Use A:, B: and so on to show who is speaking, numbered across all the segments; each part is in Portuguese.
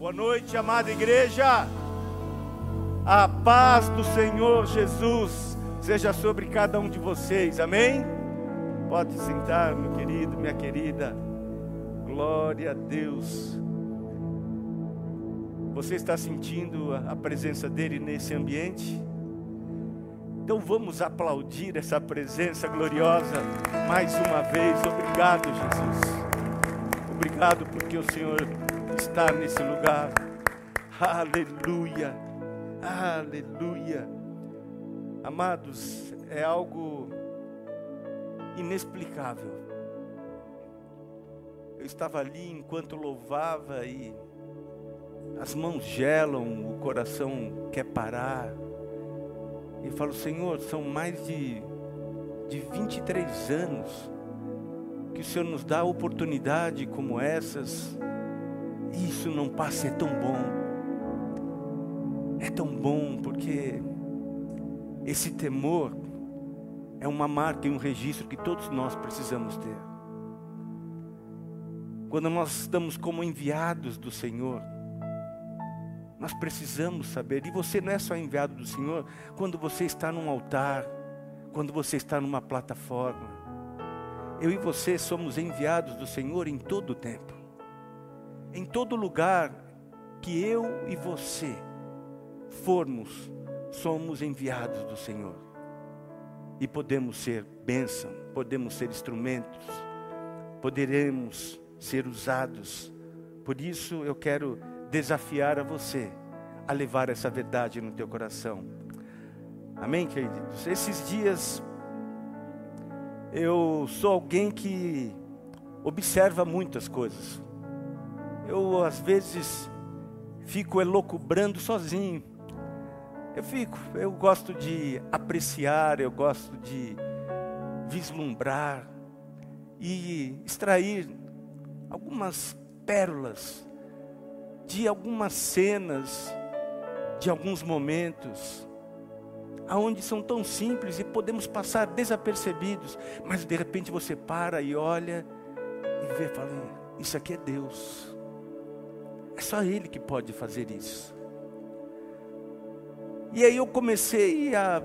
A: Boa noite, amada igreja. A paz do Senhor Jesus seja sobre cada um de vocês, amém? Pode sentar, meu querido, minha querida. Glória a Deus. Você está sentindo a presença dele nesse ambiente? Então vamos aplaudir essa presença gloriosa mais uma vez. Obrigado, Jesus. Obrigado porque o Senhor está nesse lugar. Aleluia. Aleluia. Amados, é algo inexplicável. Eu estava ali enquanto louvava e as mãos gelam, o coração quer parar. E falo, Senhor, são mais de, de 23 anos que o Senhor nos dá oportunidade como essas. Isso não passa, é tão bom. É tão bom porque esse temor é uma marca e um registro que todos nós precisamos ter. Quando nós estamos como enviados do Senhor, nós precisamos saber, e você não é só enviado do Senhor quando você está num altar, quando você está numa plataforma. Eu e você somos enviados do Senhor em todo o tempo. Em todo lugar que eu e você formos, somos enviados do Senhor. E podemos ser bênção, podemos ser instrumentos, poderemos ser usados. Por isso eu quero desafiar a você a levar essa verdade no teu coração. Amém, queridos? Esses dias eu sou alguém que observa muitas coisas. Eu às vezes fico elocubrando sozinho. Eu fico, eu gosto de apreciar, eu gosto de vislumbrar e extrair algumas pérolas de algumas cenas, de alguns momentos, aonde são tão simples e podemos passar desapercebidos, mas de repente você para e olha e vê, fala, isso aqui é Deus. É só Ele que pode fazer isso. E aí eu comecei a,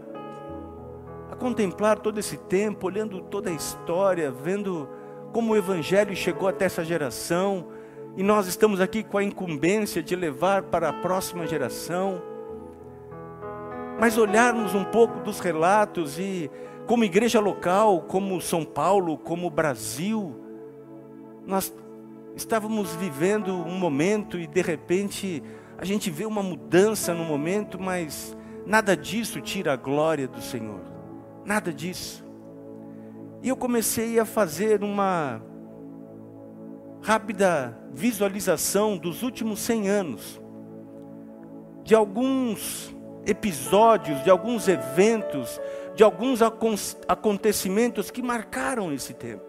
A: a contemplar todo esse tempo, olhando toda a história, vendo como o Evangelho chegou até essa geração, e nós estamos aqui com a incumbência de levar para a próxima geração. Mas olharmos um pouco dos relatos e, como igreja local, como São Paulo, como Brasil, nós estávamos vivendo um momento e de repente a gente vê uma mudança no momento, mas nada disso tira a glória do Senhor. Nada disso. E eu comecei a fazer uma rápida visualização dos últimos 100 anos, de alguns episódios, de alguns eventos, de alguns acontecimentos que marcaram esse tempo.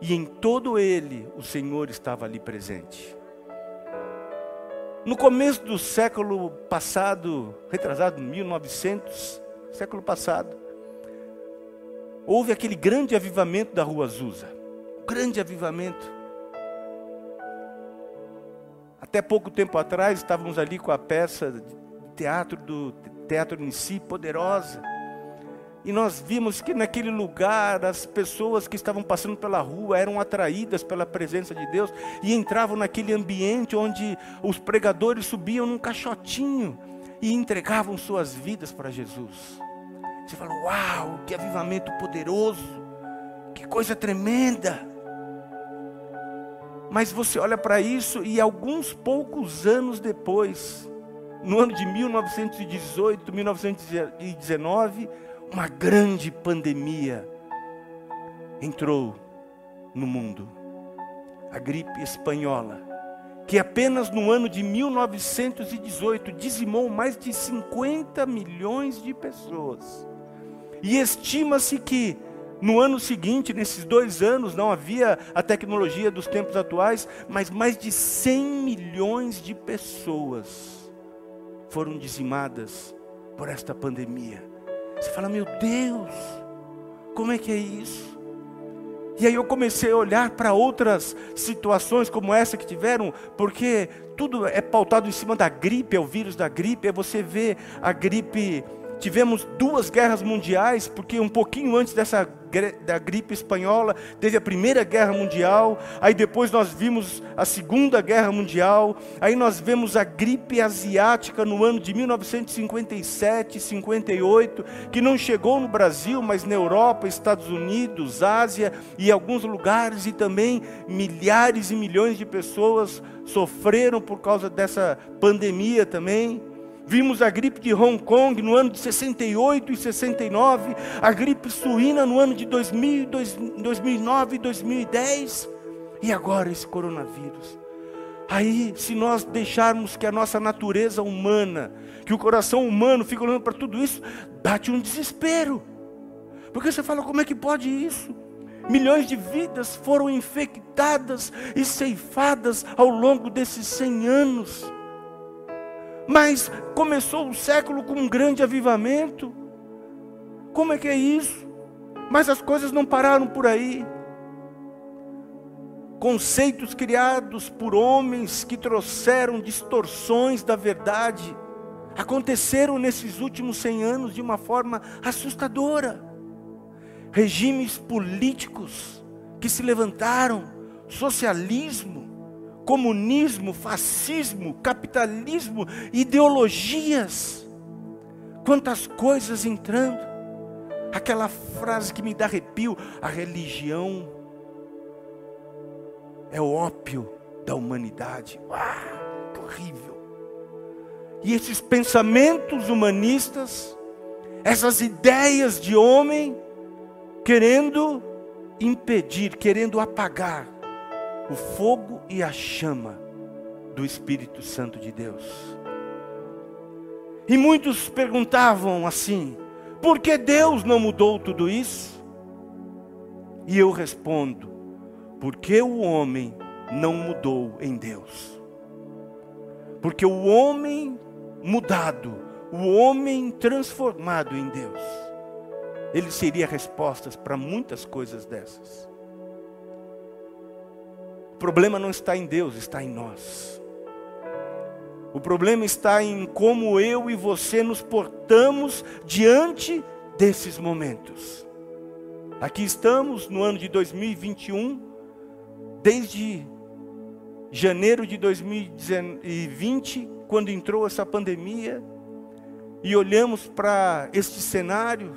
A: E em todo ele o Senhor estava ali presente. No começo do século passado, retrasado, 1900, século passado, houve aquele grande avivamento da Rua Azusa. Grande avivamento. Até pouco tempo atrás estávamos ali com a peça de teatro do teatro em si, poderosa. E nós vimos que naquele lugar as pessoas que estavam passando pela rua eram atraídas pela presença de Deus e entravam naquele ambiente onde os pregadores subiam num caixotinho e entregavam suas vidas para Jesus. Você fala, uau, que avivamento poderoso, que coisa tremenda. Mas você olha para isso e alguns poucos anos depois, no ano de 1918, 1919, uma grande pandemia entrou no mundo. A gripe espanhola, que apenas no ano de 1918 dizimou mais de 50 milhões de pessoas. E estima-se que no ano seguinte, nesses dois anos, não havia a tecnologia dos tempos atuais, mas mais de 100 milhões de pessoas foram dizimadas por esta pandemia. Você fala, meu Deus, como é que é isso? E aí eu comecei a olhar para outras situações como essa que tiveram, porque tudo é pautado em cima da gripe, é o vírus da gripe, é você vê a gripe tivemos duas guerras mundiais, porque um pouquinho antes dessa da gripe espanhola teve a primeira guerra mundial, aí depois nós vimos a segunda guerra mundial, aí nós vemos a gripe asiática no ano de 1957, 58, que não chegou no Brasil, mas na Europa, Estados Unidos, Ásia e alguns lugares e também milhares e milhões de pessoas sofreram por causa dessa pandemia também. Vimos a gripe de Hong Kong no ano de 68 e 69, a gripe suína no ano de 2000, 2009 e 2010, e agora esse coronavírus. Aí, se nós deixarmos que a nossa natureza humana, que o coração humano fica olhando para tudo isso, bate um desespero. Porque você fala, como é que pode isso? Milhões de vidas foram infectadas e ceifadas ao longo desses 100 anos. Mas começou o século com um grande avivamento. Como é que é isso? Mas as coisas não pararam por aí. Conceitos criados por homens que trouxeram distorções da verdade aconteceram nesses últimos 100 anos de uma forma assustadora. Regimes políticos que se levantaram, socialismo, comunismo, fascismo, capitalismo, ideologias. Quantas coisas entrando. Aquela frase que me dá arrepio: a religião é o ópio da humanidade. Ah, que horrível. E esses pensamentos humanistas, essas ideias de homem, querendo impedir, querendo apagar o fogo e a chama do Espírito Santo de Deus. E muitos perguntavam assim: por que Deus não mudou tudo isso? E eu respondo: porque o homem não mudou em Deus. Porque o homem mudado, o homem transformado em Deus, ele seria respostas para muitas coisas dessas. O problema não está em Deus, está em nós. O problema está em como eu e você nos portamos diante desses momentos. Aqui estamos no ano de 2021, desde janeiro de 2020, quando entrou essa pandemia, e olhamos para este cenário,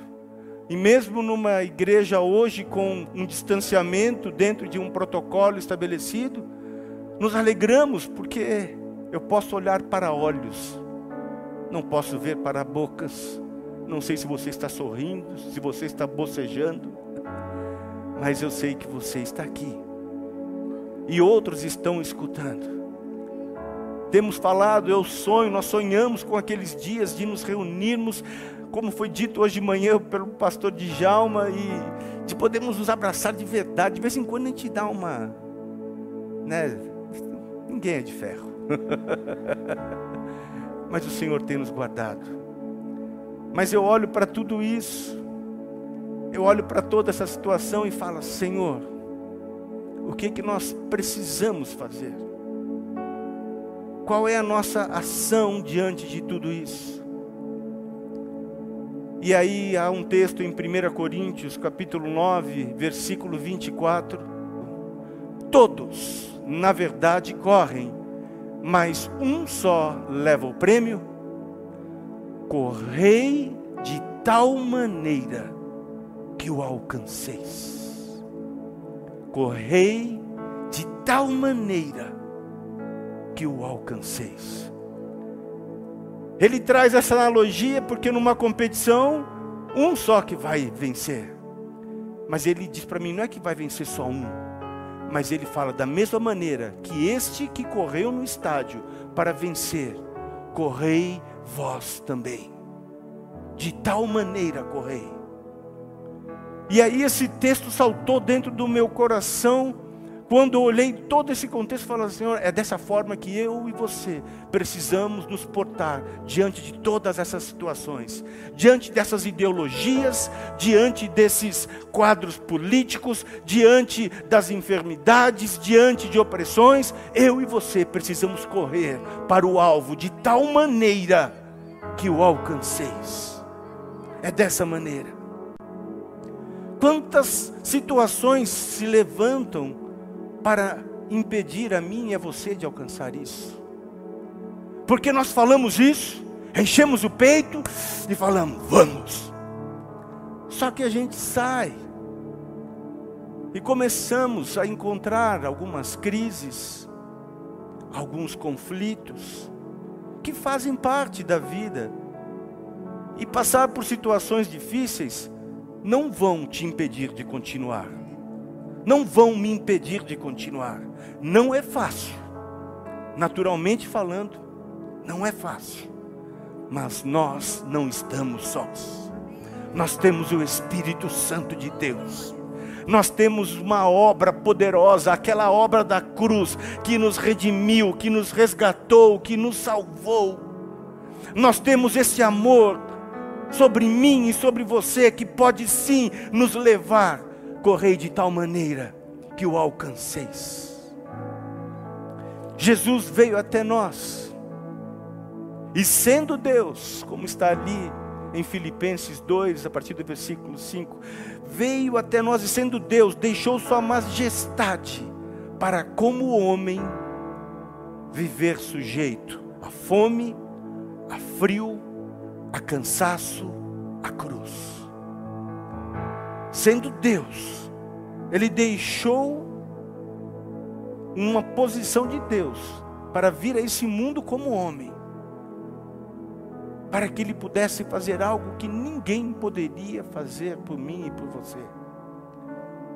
A: e mesmo numa igreja hoje com um distanciamento dentro de um protocolo estabelecido, nos alegramos porque eu posso olhar para olhos, não posso ver para bocas. Não sei se você está sorrindo, se você está bocejando, mas eu sei que você está aqui. E outros estão escutando. Temos falado, eu sonho, nós sonhamos com aqueles dias de nos reunirmos como foi dito hoje de manhã pelo pastor Djalma, e de podermos nos abraçar de verdade. De vez em quando a gente dá uma. Né? Ninguém é de ferro. Mas o Senhor tem nos guardado. Mas eu olho para tudo isso, eu olho para toda essa situação e falo: Senhor, o que, que nós precisamos fazer? Qual é a nossa ação diante de tudo isso? E aí há um texto em 1 Coríntios, capítulo 9, versículo 24. Todos, na verdade, correm, mas um só leva o prêmio. Correi de tal maneira que o alcanceis. Correi de tal maneira que o alcanceis. Ele traz essa analogia porque numa competição, um só que vai vencer. Mas ele diz para mim: não é que vai vencer só um, mas ele fala da mesma maneira que este que correu no estádio para vencer, correi vós também. De tal maneira correi. E aí esse texto saltou dentro do meu coração quando eu olhei todo esse contexto, falei, Senhor, é dessa forma que eu e você precisamos nos portar diante de todas essas situações, diante dessas ideologias, diante desses quadros políticos, diante das enfermidades, diante de opressões, eu e você precisamos correr para o alvo de tal maneira que o alcanceis. É dessa maneira. Quantas situações se levantam para impedir a mim e a você de alcançar isso. Porque nós falamos isso, enchemos o peito e falamos, vamos. Só que a gente sai e começamos a encontrar algumas crises, alguns conflitos que fazem parte da vida. E passar por situações difíceis não vão te impedir de continuar não vão me impedir de continuar. Não é fácil. Naturalmente falando, não é fácil. Mas nós não estamos sós. Nós temos o Espírito Santo de Deus. Nós temos uma obra poderosa, aquela obra da cruz que nos redimiu, que nos resgatou, que nos salvou. Nós temos esse amor sobre mim e sobre você que pode sim nos levar correi de tal maneira que o alcanceis. Jesus veio até nós, e sendo Deus, como está ali em Filipenses 2, a partir do versículo 5, veio até nós e sendo Deus, deixou sua majestade para, como homem, viver sujeito a fome, a frio, a cansaço, a cruz sendo Deus, ele deixou uma posição de Deus para vir a esse mundo como homem, para que ele pudesse fazer algo que ninguém poderia fazer por mim e por você.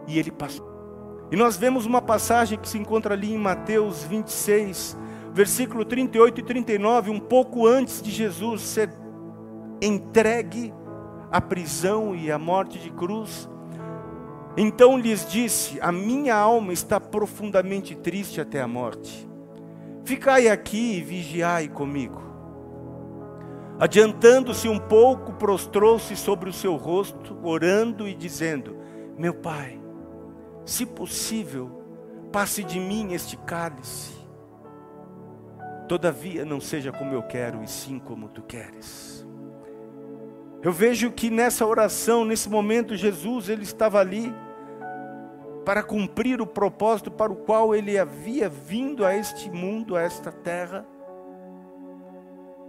A: E ele passou. E nós vemos uma passagem que se encontra ali em Mateus 26, versículo 38 e 39, um pouco antes de Jesus ser entregue a prisão e a morte de cruz. Então lhes disse: A minha alma está profundamente triste até a morte. Ficai aqui e vigiai comigo. Adiantando-se um pouco, prostrou-se sobre o seu rosto, orando e dizendo: Meu pai, se possível, passe de mim este cálice. Todavia não seja como eu quero, e sim como tu queres. Eu vejo que nessa oração, nesse momento, Jesus ele estava ali para cumprir o propósito para o qual ele havia vindo a este mundo, a esta terra.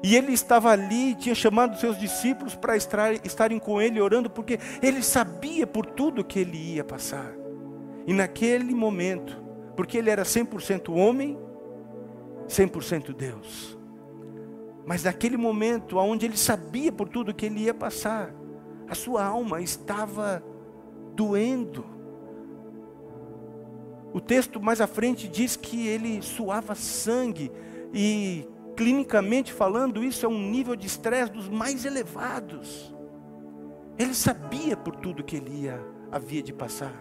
A: E ele estava ali, tinha chamado seus discípulos para estarem com ele orando, porque ele sabia por tudo que ele ia passar. E naquele momento, porque ele era 100% homem, 100% Deus. Mas naquele momento, onde ele sabia por tudo que ele ia passar, a sua alma estava doendo. O texto mais à frente diz que ele suava sangue, e clinicamente falando, isso é um nível de estresse dos mais elevados. Ele sabia por tudo que ele ia, havia de passar.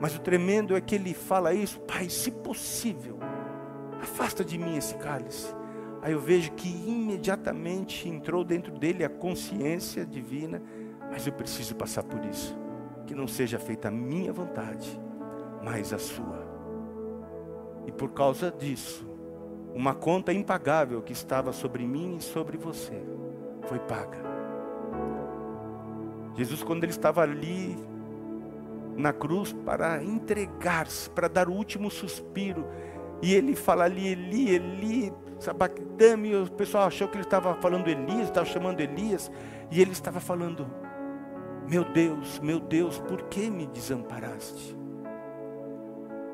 A: Mas o tremendo é que ele fala isso, Pai, se possível, afasta de mim esse cálice. Aí eu vejo que imediatamente entrou dentro dele a consciência divina, mas eu preciso passar por isso. Que não seja feita a minha vontade, mas a sua. E por causa disso, uma conta impagável que estava sobre mim e sobre você foi paga. Jesus, quando ele estava ali na cruz para entregar-se, para dar o último suspiro, e ele fala ali, Eli, Eli, Sabactame, o pessoal achou que ele estava falando Elias, estava chamando Elias, e ele estava falando: Meu Deus, meu Deus, por que me desamparaste?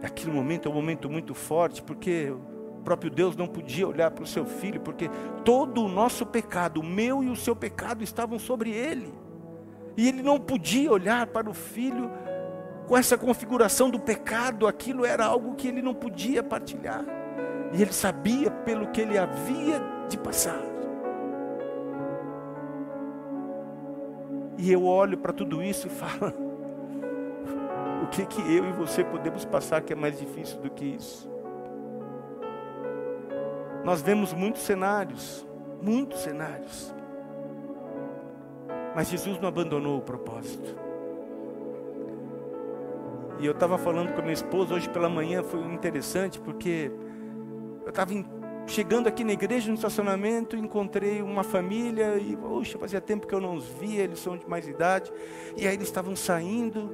A: Aquele momento é um momento muito forte, porque o próprio Deus não podia olhar para o seu filho, porque todo o nosso pecado, o meu e o seu pecado, estavam sobre ele, e ele não podia olhar para o filho com essa configuração do pecado, aquilo era algo que ele não podia partilhar. E ele sabia pelo que ele havia de passar. E eu olho para tudo isso e falo: o que, que eu e você podemos passar que é mais difícil do que isso? Nós vemos muitos cenários, muitos cenários. Mas Jesus não abandonou o propósito. E eu estava falando com a minha esposa hoje pela manhã, foi interessante, porque eu estava chegando aqui na igreja, no estacionamento, encontrei uma família e, poxa, fazia tempo que eu não os via, eles são de mais idade. E aí eles estavam saindo,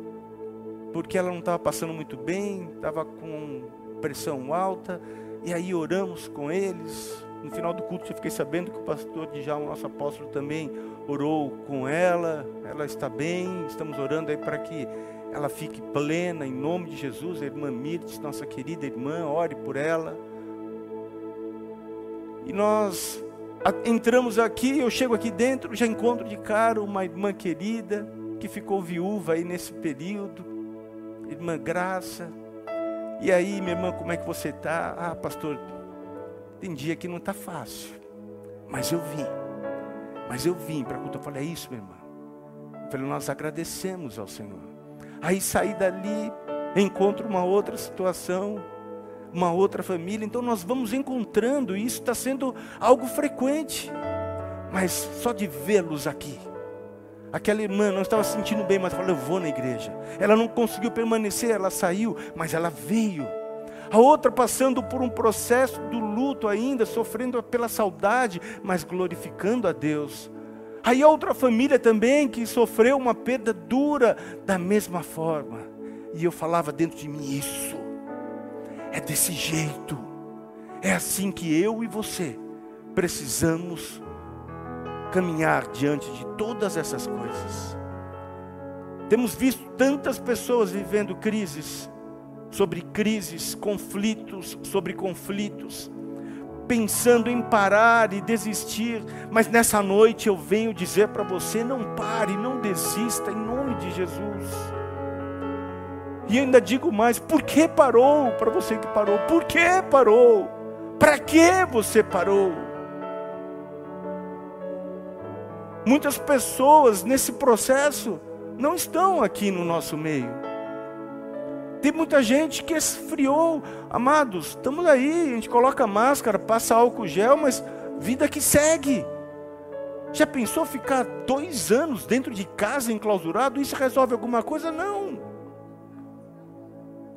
A: porque ela não estava passando muito bem, estava com pressão alta. E aí oramos com eles. No final do culto eu fiquei sabendo que o pastor Djalma, nosso apóstolo, também orou com ela. Ela está bem, estamos orando aí para que ela fique plena, em nome de Jesus. A irmã Mirtes, nossa querida irmã, ore por ela. E nós entramos aqui, eu chego aqui dentro, já encontro de cara uma irmã querida, que ficou viúva aí nesse período, irmã Graça. E aí, minha irmã, como é que você está? Ah, pastor, tem dia que não está fácil, mas eu vim, mas eu vim para culto. Eu falei, é isso, minha irmã. Eu falei, nós agradecemos ao Senhor. Aí saí dali, encontro uma outra situação, uma outra família. Então nós vamos encontrando, e isso está sendo algo frequente. Mas só de vê-los aqui. Aquela irmã não estava se sentindo bem, mas falou: Eu vou na igreja. Ela não conseguiu permanecer, ela saiu, mas ela veio. A outra passando por um processo do luto ainda, sofrendo pela saudade, mas glorificando a Deus. Aí outra família também que sofreu uma perda dura da mesma forma. E eu falava dentro de mim isso. É desse jeito. É assim que eu e você precisamos caminhar diante de todas essas coisas. Temos visto tantas pessoas vivendo crises sobre crises, conflitos sobre conflitos pensando em parar e desistir, mas nessa noite eu venho dizer para você: não pare, não desista, em nome de Jesus. E ainda digo mais: por que parou? Para você que parou, por que parou? Para que você parou? Muitas pessoas nesse processo não estão aqui no nosso meio. Tem muita gente que esfriou. Amados, estamos aí, a gente coloca máscara, passa álcool gel, mas vida que segue. Já pensou ficar dois anos dentro de casa enclausurado? Isso resolve alguma coisa? Não.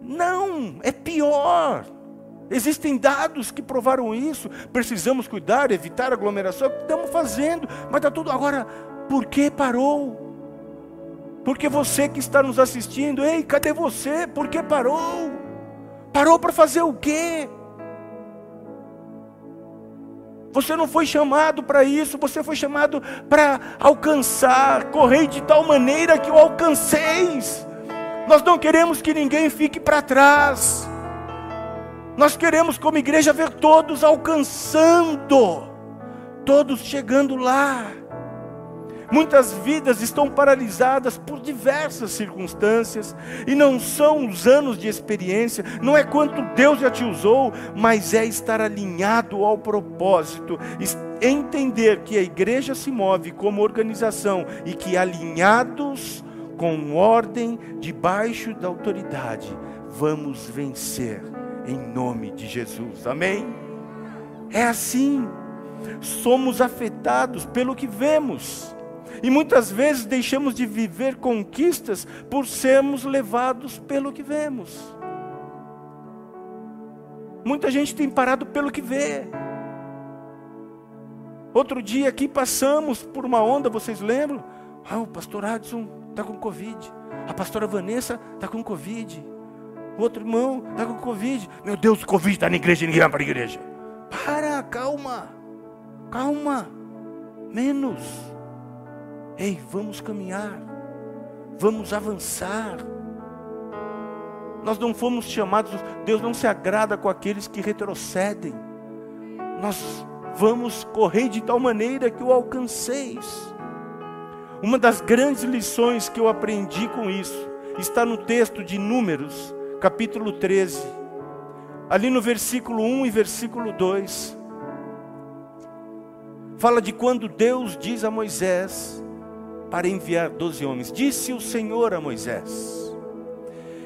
A: Não, é pior. Existem dados que provaram isso. Precisamos cuidar, evitar aglomeração. Estamos fazendo, mas está tudo. Agora, por que parou? Porque você que está nos assistindo, ei, cadê você? Por que parou? Parou para fazer o quê? Você não foi chamado para isso, você foi chamado para alcançar, correr de tal maneira que o alcanceis. Nós não queremos que ninguém fique para trás. Nós queremos, como igreja, ver todos alcançando, todos chegando lá. Muitas vidas estão paralisadas por diversas circunstâncias, e não são os anos de experiência, não é quanto Deus já te usou, mas é estar alinhado ao propósito, entender que a igreja se move como organização e que alinhados com ordem, debaixo da autoridade, vamos vencer em nome de Jesus, amém? É assim, somos afetados pelo que vemos. E muitas vezes deixamos de viver conquistas por sermos levados pelo que vemos. Muita gente tem parado pelo que vê. Outro dia aqui passamos por uma onda, vocês lembram? Ah, o pastor Adson está com Covid. A pastora Vanessa está com Covid. O outro irmão está com Covid. Meu Deus, o Covid está na igreja, ninguém vai para a igreja. Para, calma. Calma. Menos. Ei, vamos caminhar, vamos avançar. Nós não fomos chamados, Deus não se agrada com aqueles que retrocedem. Nós vamos correr de tal maneira que o alcanceis. Uma das grandes lições que eu aprendi com isso está no texto de Números, capítulo 13, ali no versículo 1 e versículo 2. Fala de quando Deus diz a Moisés: para enviar doze homens. Disse o Senhor a Moisés: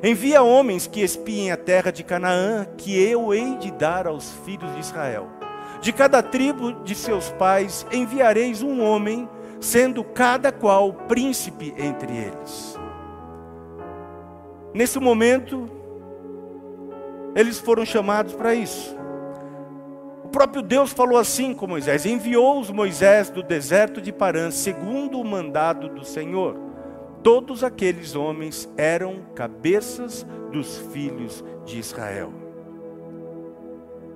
A: Envia homens que espiem a terra de Canaã, que eu hei de dar aos filhos de Israel. De cada tribo de seus pais enviareis um homem, sendo cada qual príncipe entre eles. Nesse momento, eles foram chamados para isso. Próprio Deus falou assim com Moisés: enviou os Moisés do deserto de Parã, segundo o mandado do Senhor. Todos aqueles homens eram cabeças dos filhos de Israel.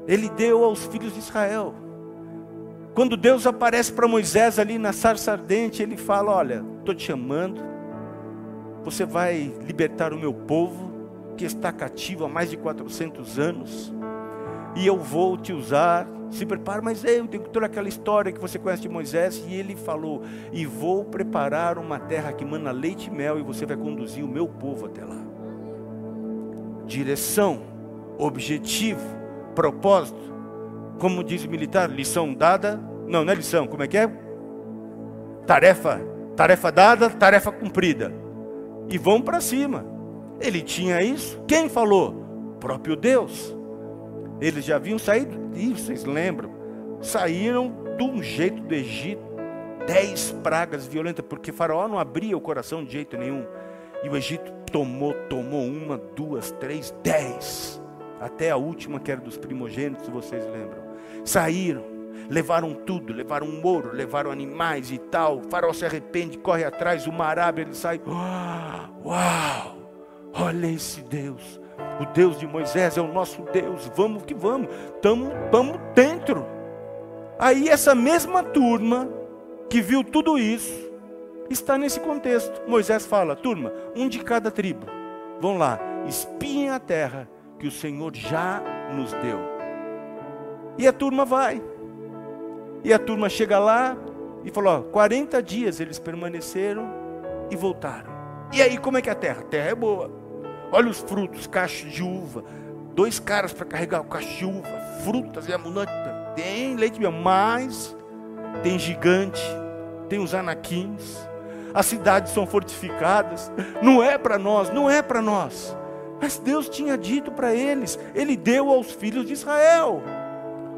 A: Ele deu aos filhos de Israel. Quando Deus aparece para Moisés ali na sarça ardente, ele fala: Olha, estou te chamando, você vai libertar o meu povo, que está cativo há mais de 400 anos, e eu vou te usar se prepara, mas eu tenho toda aquela história que você conhece de Moisés, e ele falou: E vou preparar uma terra que mana leite e mel, e você vai conduzir o meu povo até lá. Direção, objetivo, propósito. Como diz o militar, lição dada. Não, não é lição, como é que é? Tarefa. Tarefa dada, tarefa cumprida. E vão para cima. Ele tinha isso. Quem falou? O próprio Deus. Eles já haviam saído, e vocês lembram? Saíram de um jeito do Egito, dez pragas violentas, porque Faraó não abria o coração de jeito nenhum. E o Egito tomou, tomou uma, duas, três, dez. Até a última, que era dos primogênitos, vocês lembram. Saíram, levaram tudo, levaram ouro, levaram animais e tal. O faraó se arrepende, corre atrás, o mar ele sai. Uau! Olha esse Deus. O Deus de Moisés é o nosso Deus. Vamos que vamos. Estamos dentro. Aí essa mesma turma que viu tudo isso está nesse contexto. Moisés fala: turma, um de cada tribo. Vão lá, espiem a terra que o Senhor já nos deu. E a turma vai. E a turma chega lá e falou: ó, 40 dias eles permaneceram e voltaram. E aí, como é que é a terra? A terra é boa. Olha os frutos, cachos de uva. Dois caras para carregar o cacho de uva. Frutas e abundante. Tem leite mesmo, mas tem gigante, tem os anaquins. As cidades são fortificadas. Não é para nós, não é para nós. Mas Deus tinha dito para eles, Ele deu aos filhos de Israel.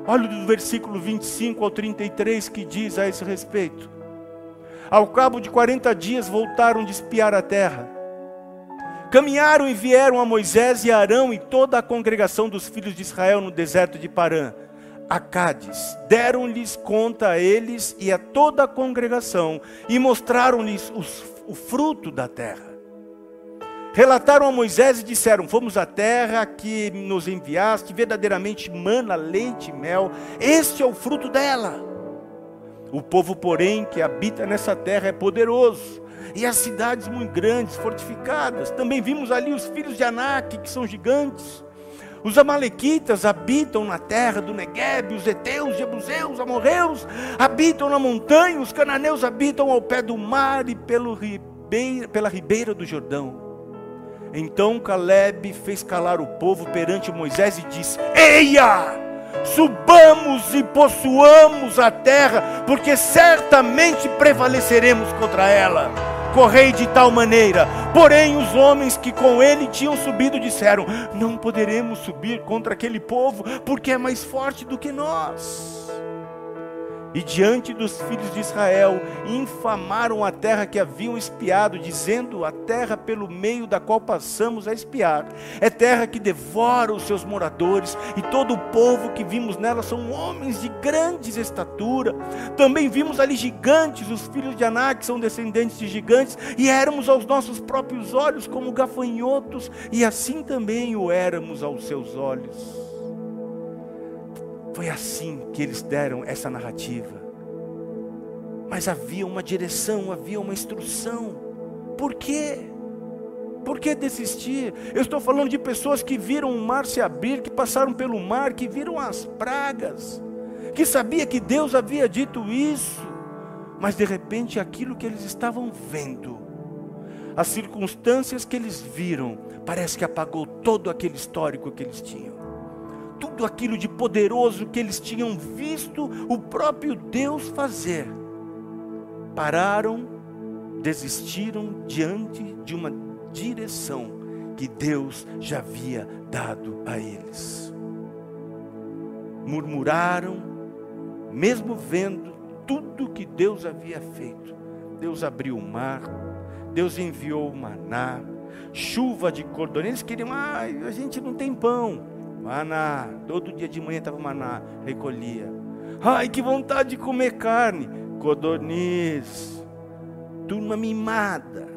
A: Olha do versículo 25 ao 33 que diz a esse respeito. Ao cabo de 40 dias voltaram de espiar a terra Caminharam e vieram a Moisés e Arão e toda a congregação dos filhos de Israel no deserto de Parã, a Cádiz. Deram-lhes conta a eles e a toda a congregação e mostraram-lhes o fruto da terra. Relataram a Moisés e disseram: Fomos à terra que nos enviaste, verdadeiramente mana, leite e mel, este é o fruto dela. O povo, porém, que habita nessa terra é poderoso e as cidades muito grandes, fortificadas. Também vimos ali os filhos de Anak, que são gigantes. Os amalequitas habitam na terra do Negueb, os heteus, jebuseus, amorreus habitam na montanha, os cananeus habitam ao pé do mar e pelo ribeira, pela ribeira do Jordão. Então Caleb fez calar o povo perante Moisés e disse: Eia! subamos e possuamos a terra, porque certamente prevaleceremos contra ela correi de tal maneira. Porém, os homens que com ele tinham subido disseram: Não poderemos subir contra aquele povo, porque é mais forte do que nós e diante dos filhos de Israel infamaram a terra que haviam espiado, dizendo: A terra pelo meio da qual passamos a espiar é terra que devora os seus moradores, e todo o povo que vimos nela são homens de grandes estatura. Também vimos ali gigantes, os filhos de Anak são descendentes de gigantes, e éramos aos nossos próprios olhos como gafanhotos, e assim também o éramos aos seus olhos. Foi assim que eles deram essa narrativa. Mas havia uma direção, havia uma instrução. Por quê? Por que desistir? Eu estou falando de pessoas que viram o mar se abrir, que passaram pelo mar, que viram as pragas, que sabia que Deus havia dito isso, mas de repente aquilo que eles estavam vendo, as circunstâncias que eles viram, parece que apagou todo aquele histórico que eles tinham tudo aquilo de poderoso que eles tinham visto o próprio Deus fazer, pararam, desistiram diante de uma direção que Deus já havia dado a eles. Murmuraram, mesmo vendo tudo que Deus havia feito. Deus abriu o mar, Deus enviou o maná, chuva de cordões. Eles queriam, ah, a gente não tem pão. Maná, todo dia de manhã estava maná, recolhia. Ai, que vontade de comer carne. Codorniz, turma mimada.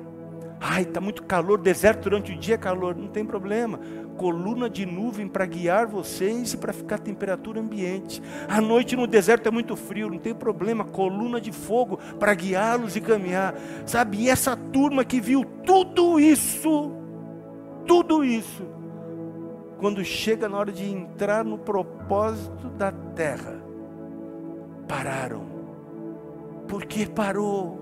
A: Ai, está muito calor, deserto durante o dia é calor, não tem problema. Coluna de nuvem para guiar vocês e para ficar a temperatura ambiente. À noite no deserto é muito frio, não tem problema. Coluna de fogo para guiá-los e caminhar. Sabe, e essa turma que viu tudo isso, tudo isso, quando chega na hora de entrar no propósito da terra, pararam. Por que parou?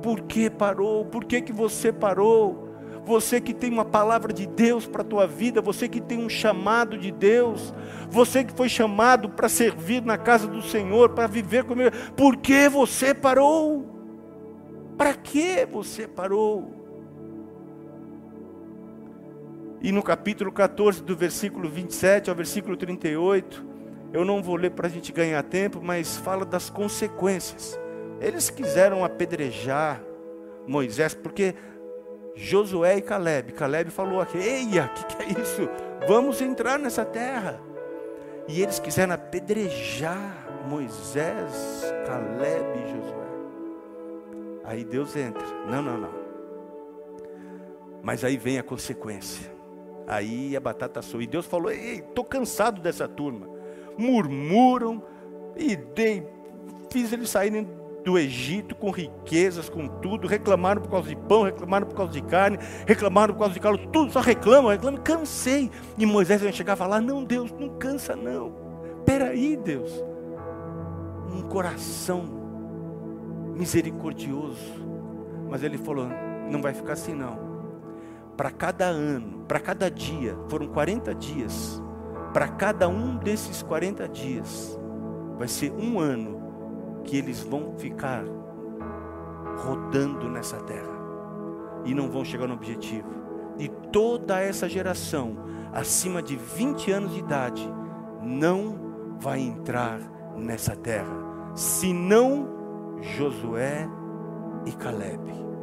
A: Por que parou? Por que, que você parou? Você que tem uma palavra de Deus para a tua vida, você que tem um chamado de Deus, você que foi chamado para servir na casa do Senhor, para viver comigo, por que você parou? Para que você parou? E no capítulo 14, do versículo 27 ao versículo 38, eu não vou ler para a gente ganhar tempo, mas fala das consequências. Eles quiseram apedrejar Moisés, porque Josué e Caleb, Caleb falou aqui: Eia, o que, que é isso? Vamos entrar nessa terra. E eles quiseram apedrejar Moisés, Caleb e Josué. Aí Deus entra: Não, não, não. Mas aí vem a consequência. Aí a batata assou. E Deus falou: estou cansado dessa turma. Murmuram e dei, fiz eles saírem do Egito com riquezas, com tudo, reclamaram por causa de pão, reclamaram por causa de carne, reclamaram por causa de calo, tudo, só reclamam, reclamam, cansei. E Moisés chegava lá, não, Deus, não cansa não. Peraí, Deus. Um coração misericordioso. Mas ele falou, não vai ficar assim não para cada ano, para cada dia, foram 40 dias, para cada um desses 40 dias, vai ser um ano que eles vão ficar rodando nessa terra. E não vão chegar no objetivo. E toda essa geração, acima de 20 anos de idade, não vai entrar nessa terra, senão Josué e Caleb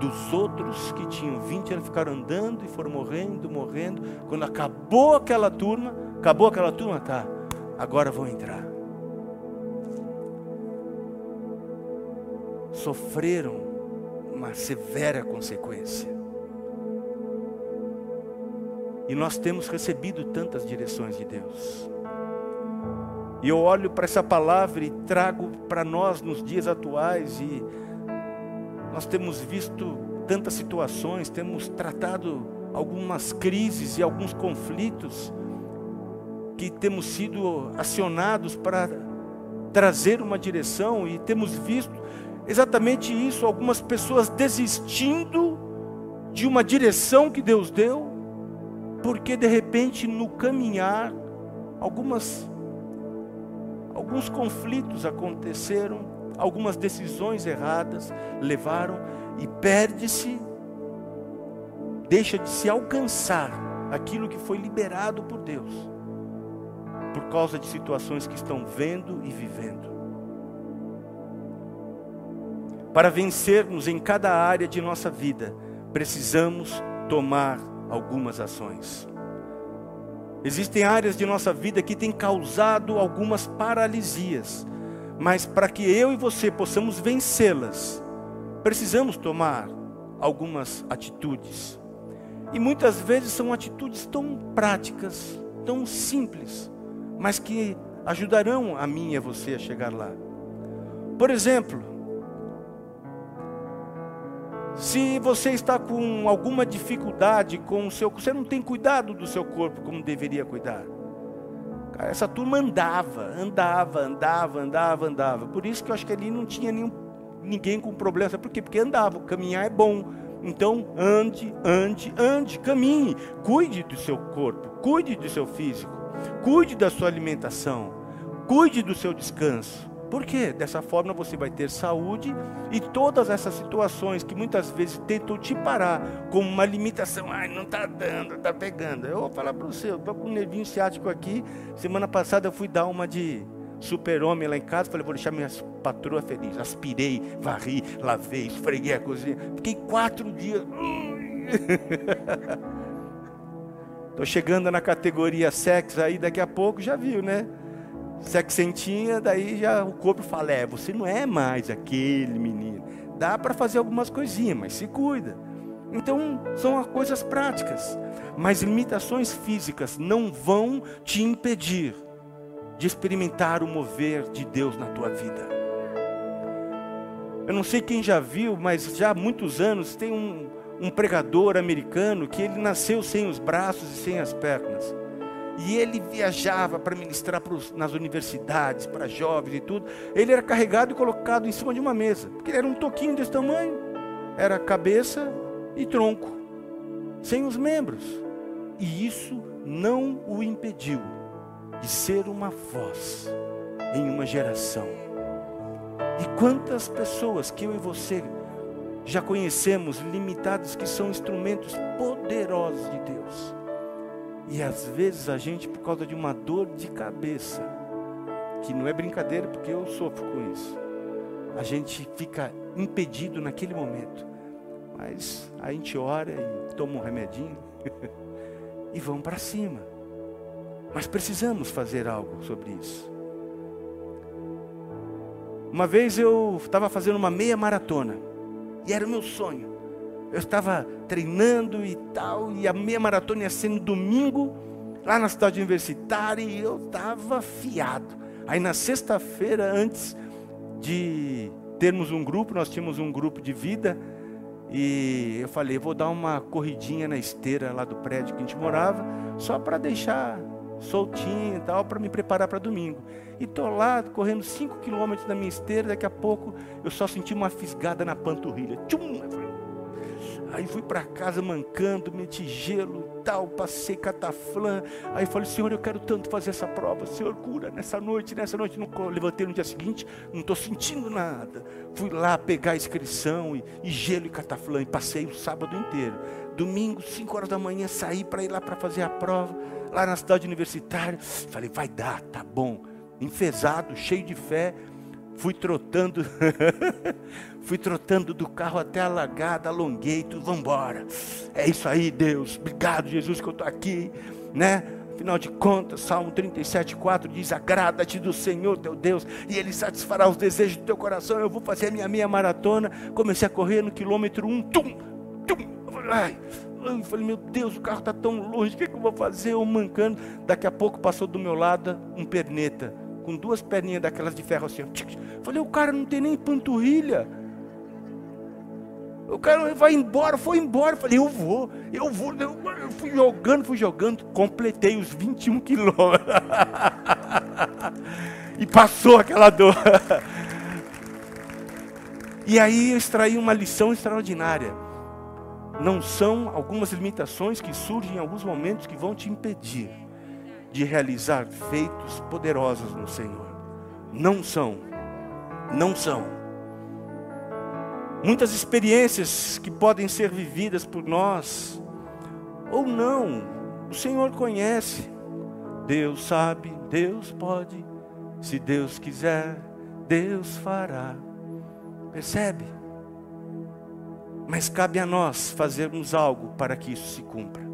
A: dos outros que tinham 20 anos ficaram andando e foram morrendo, morrendo. Quando acabou aquela turma, acabou aquela turma, tá, agora vão entrar. Sofreram uma severa consequência. E nós temos recebido tantas direções de Deus. E eu olho para essa palavra e trago para nós nos dias atuais e nós temos visto tantas situações, temos tratado algumas crises e alguns conflitos que temos sido acionados para trazer uma direção e temos visto exatamente isso, algumas pessoas desistindo de uma direção que Deus deu, porque de repente no caminhar algumas alguns conflitos aconteceram algumas decisões erradas levaram e perde-se, deixa de se alcançar aquilo que foi liberado por Deus, por causa de situações que estão vendo e vivendo. Para vencermos em cada área de nossa vida, precisamos tomar algumas ações. Existem áreas de nossa vida que têm causado algumas paralisias, mas para que eu e você possamos vencê-las, precisamos tomar algumas atitudes. E muitas vezes são atitudes tão práticas, tão simples, mas que ajudarão a mim e a você a chegar lá. Por exemplo, se você está com alguma dificuldade com o seu, você não tem cuidado do seu corpo como deveria cuidar. Essa turma andava, andava, andava, andava, andava. Por isso que eu acho que ali não tinha nenhum, ninguém com problema. Sabe por quê? Porque andava, caminhar é bom. Então, ande, ande, ande, caminhe. Cuide do seu corpo, cuide do seu físico, cuide da sua alimentação, cuide do seu descanso. Por quê? Dessa forma você vai ter saúde e todas essas situações que muitas vezes tentam te parar como uma limitação, ai, não está dando, está pegando. Eu vou falar para você, eu estou com um nervinho ciático aqui. Semana passada eu fui dar uma de super-homem lá em casa, falei, vou deixar minha patroa feliz. Aspirei, varri, lavei, esfreguei a cozinha. Fiquei quatro dias. Estou chegando na categoria sexo aí, daqui a pouco já viu, né? Sexentinha, daí já o corpo fala: é, você não é mais aquele menino. Dá para fazer algumas coisinhas, mas se cuida. Então, são coisas práticas. Mas limitações físicas não vão te impedir de experimentar o mover de Deus na tua vida. Eu não sei quem já viu, mas já há muitos anos tem um, um pregador americano que ele nasceu sem os braços e sem as pernas. E ele viajava para ministrar pros, nas universidades, para jovens e tudo. Ele era carregado e colocado em cima de uma mesa. Porque ele era um toquinho desse tamanho. Era cabeça e tronco. Sem os membros. E isso não o impediu de ser uma voz em uma geração. E quantas pessoas que eu e você já conhecemos limitados que são instrumentos poderosos de Deus e às vezes a gente, por causa de uma dor de cabeça, que não é brincadeira porque eu sofro com isso, a gente fica impedido naquele momento. Mas a gente ora e toma um remedinho e vamos para cima. Mas precisamos fazer algo sobre isso. Uma vez eu estava fazendo uma meia maratona e era o meu sonho eu estava treinando e tal, e a meia maratona ia ser no domingo, lá na cidade universitária, e eu estava fiado. Aí na sexta-feira, antes de termos um grupo, nós tínhamos um grupo de vida, e eu falei, vou dar uma corridinha na esteira lá do prédio que a gente morava, só para deixar soltinho e tal, para me preparar para domingo. E tô lá correndo 5 quilômetros na minha esteira, daqui a pouco eu só senti uma fisgada na panturrilha. Tchum! Aí fui para casa mancando, meti gelo tal, passei cataflã. Aí falei, Senhor, eu quero tanto fazer essa prova. Senhor, cura nessa noite, nessa noite. Não levantei no dia seguinte, não estou sentindo nada. Fui lá pegar a inscrição e, e gelo e cataflã. E passei o sábado inteiro. Domingo, 5 horas da manhã, saí para ir lá para fazer a prova, lá na cidade universitária. Falei, vai dar, tá bom. Enfesado, cheio de fé, fui trotando, fui trotando do carro até a lagada, alonguei, tudo, vamos embora. É isso aí, Deus. Obrigado, Jesus, que eu estou aqui, né? Afinal de contas, Salmo 37, 4 diz: Agrada-te do Senhor teu Deus, e Ele satisfará os desejos do teu coração. Eu vou fazer a minha maratona. Comecei a correr no quilômetro 1, tum, tum. Ai, eu falei, meu Deus, o carro está tão longe, o que, é que eu vou fazer? Eu mancando. Daqui a pouco passou do meu lado um perneta com duas perninhas daquelas de ferro assim. Falei, o cara não tem nem panturrilha. O cara vai embora, foi embora. Falei, eu vou, eu vou. Eu fui jogando, fui jogando, completei os 21 quilômetros. e passou aquela dor. e aí eu extraí uma lição extraordinária. Não são algumas limitações que surgem em alguns momentos que vão te impedir de realizar feitos poderosos no Senhor. Não são, não são. Muitas experiências que podem ser vividas por nós, ou não, o Senhor conhece, Deus sabe, Deus pode, se Deus quiser, Deus fará. Percebe? Mas cabe a nós fazermos algo para que isso se cumpra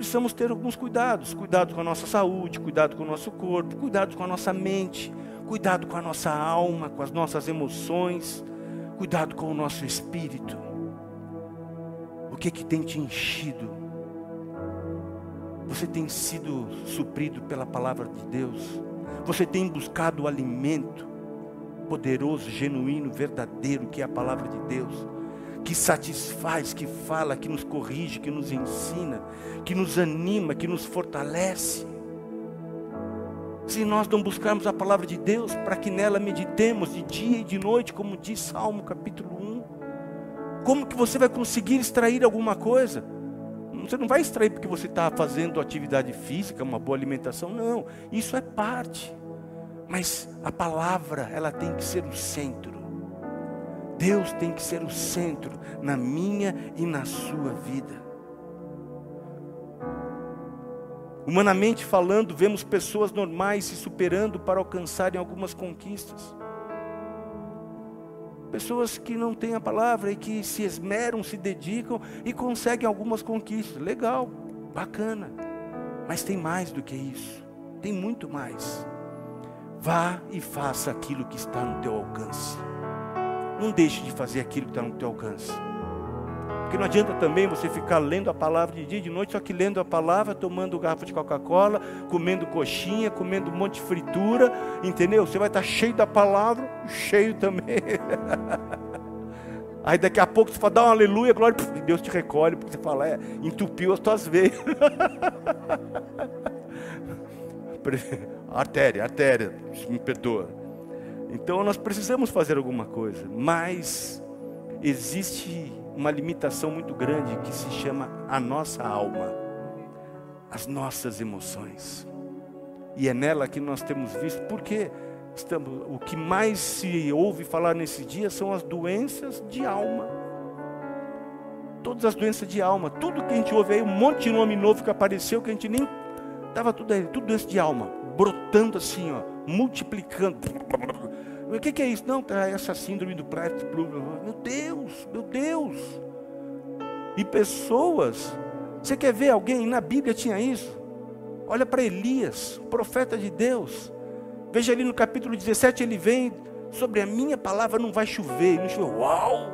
A: precisamos ter alguns cuidados: cuidado com a nossa saúde, cuidado com o nosso corpo, cuidado com a nossa mente, cuidado com a nossa alma, com as nossas emoções, cuidado com o nosso espírito. O que que tem te enchido? Você tem sido suprido pela palavra de Deus? Você tem buscado o alimento poderoso, genuíno, verdadeiro que é a palavra de Deus? Que satisfaz, que fala, que nos corrige, que nos ensina, que nos anima, que nos fortalece. Se nós não buscarmos a palavra de Deus para que nela meditemos de dia e de noite, como diz Salmo capítulo 1, como que você vai conseguir extrair alguma coisa? Você não vai extrair porque você está fazendo atividade física, uma boa alimentação, não. Isso é parte. Mas a palavra, ela tem que ser o centro. Deus tem que ser o centro na minha e na sua vida. Humanamente falando, vemos pessoas normais se superando para alcançarem algumas conquistas. Pessoas que não têm a palavra e que se esmeram, se dedicam e conseguem algumas conquistas. Legal, bacana. Mas tem mais do que isso. Tem muito mais. Vá e faça aquilo que está no teu alcance. Não deixe de fazer aquilo que está no teu alcance. Porque não adianta também você ficar lendo a palavra de dia e de noite, só que lendo a palavra, tomando garrafa de Coca-Cola, comendo coxinha, comendo um monte de fritura, entendeu? Você vai estar cheio da palavra, cheio também. Aí daqui a pouco você fala, dá um aleluia, glória, e Deus te recolhe, porque você fala, é, entupiu as tuas veias. artéria, artéria, me perdoa. Então nós precisamos fazer alguma coisa, mas existe uma limitação muito grande que se chama a nossa alma, as nossas emoções. E é nela que nós temos visto, porque estamos, o que mais se ouve falar nesse dia são as doenças de alma. Todas as doenças de alma, tudo que a gente ouve aí, um monte de nome novo que apareceu que a gente nem estava tudo aí, tudo doença de alma, brotando assim, ó, multiplicando. O que, que é isso? Não, tá essa síndrome do Pratt Meu Deus, meu Deus. E pessoas, você quer ver alguém? Na Bíblia tinha isso. Olha para Elias, profeta de Deus. Veja ali no capítulo 17, ele vem sobre a minha palavra não vai chover. E não choveu. Uau!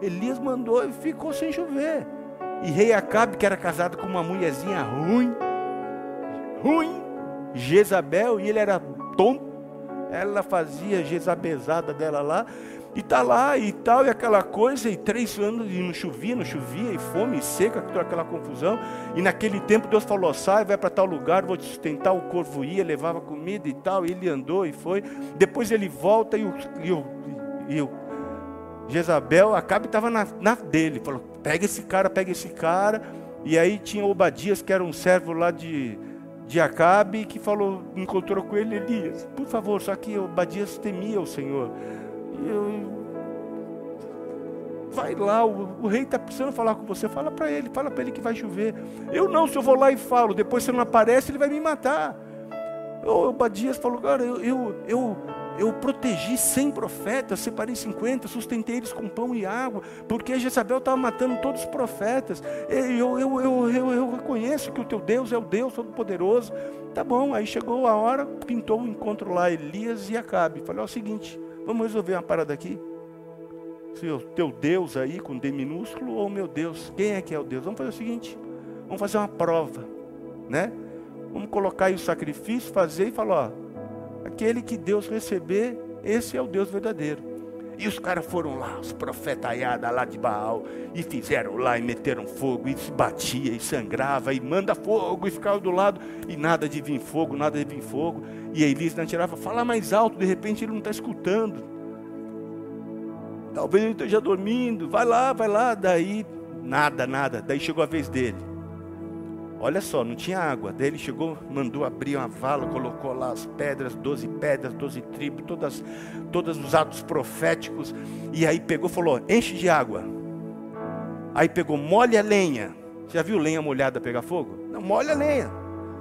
A: Elias mandou e ficou sem chover. E rei Acabe, que era casado com uma mulherzinha ruim, ruim, Jezabel, e ele era tonto, ela fazia Jezabezada dela lá, e tá lá e tal, e aquela coisa, e três anos e não chovia, não chovia, e fome, e seca, toda aquela confusão. E naquele tempo Deus falou: sai, vai para tal lugar, vou te sustentar. O corvo ia, levava comida e tal, e ele andou e foi. Depois ele volta e o, e o, e o Jezabel, Acabe estava na, na dele, falou: pega esse cara, pega esse cara. E aí tinha Obadias, que era um servo lá de, de Acabe que falou, encontrou com ele Elias, por favor, só que Obadias temia o Senhor. Eu, vai lá, o, o rei está precisando falar com você, fala para ele, fala para ele que vai chover. Eu não, se eu vou lá e falo, depois você não aparece, ele vai me matar. O Obadias falou, cara, eu, eu, eu eu protegi 100 profetas, separei 50, sustentei eles com pão e água, porque Jezabel estava matando todos os profetas. Eu, eu, eu, eu, eu reconheço que o teu Deus é o Deus Todo-Poderoso. Tá bom, aí chegou a hora, pintou o um encontro lá, Elias e Acabe. Falei: é o seguinte, vamos resolver uma parada aqui. Se o teu Deus aí com D minúsculo ou meu Deus, quem é que é o Deus? Vamos fazer o seguinte, vamos fazer uma prova, né? Vamos colocar aí o sacrifício, fazer e falar, ó, Aquele que Deus receber, esse é o Deus verdadeiro. E os caras foram lá, os profetaiadas lá de Baal, e fizeram lá, e meteram fogo, e se batia, e sangrava, e manda fogo, e ficava do lado, e nada de vir fogo, nada de vir fogo. E Elias não tirava, fala mais alto, de repente ele não está escutando. Talvez ele esteja dormindo, vai lá, vai lá, daí nada, nada. Daí chegou a vez dele. Olha só, não tinha água. Daí ele chegou, mandou abrir uma vala, colocou lá as pedras, doze pedras, doze tribos, todas, todos os atos proféticos. E aí pegou, falou: enche de água. Aí pegou, molha a lenha. Já viu lenha molhada pegar fogo? Não, molha a lenha,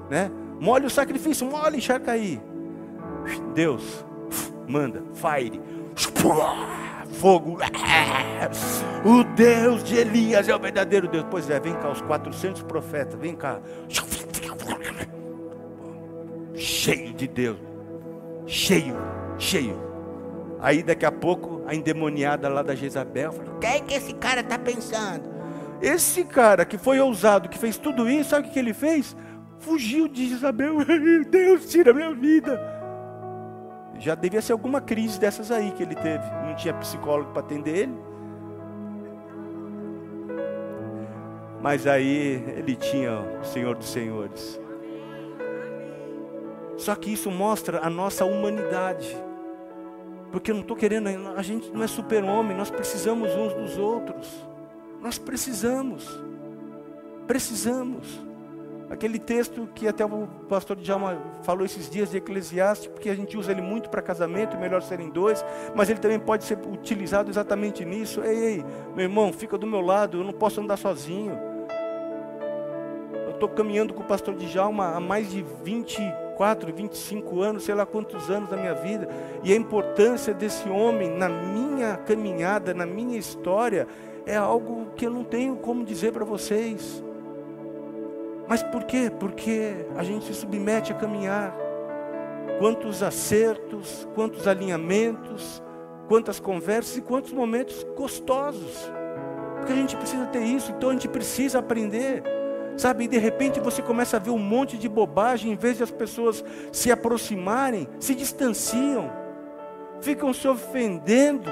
A: né? Molha o sacrifício, molha, encharca aí. Deus, manda, fire fogo. O Deus de Elias é o verdadeiro Deus. Pois é, vem cá, os 400 profetas, vem cá. Cheio de Deus. Cheio, cheio. Aí daqui a pouco a endemoniada lá da Jezabel falou: Quem é que esse cara está pensando? Esse cara que foi ousado, que fez tudo isso, sabe o que ele fez? Fugiu de Jezabel. Deus, tira minha vida. Já devia ser alguma crise dessas aí que ele teve. Não tinha psicólogo para atender ele. Mas aí ele tinha o Senhor dos Senhores. Só que isso mostra a nossa humanidade. Porque eu não estou querendo, a gente não é super-homem, nós precisamos uns dos outros. Nós precisamos. Precisamos. Aquele texto que até o pastor Djalma falou esses dias de Eclesiastes, porque a gente usa ele muito para casamento, melhor serem dois, mas ele também pode ser utilizado exatamente nisso. Ei, ei, meu irmão, fica do meu lado, eu não posso andar sozinho. Eu estou caminhando com o pastor Djalma há mais de 24, 25 anos, sei lá quantos anos da minha vida, e a importância desse homem na minha caminhada, na minha história, é algo que eu não tenho como dizer para vocês. Mas por quê? Porque a gente se submete a caminhar. Quantos acertos, quantos alinhamentos, quantas conversas e quantos momentos gostosos. Porque a gente precisa ter isso, então a gente precisa aprender. Sabe, e de repente você começa a ver um monte de bobagem, em vez de as pessoas se aproximarem, se distanciam, ficam se ofendendo,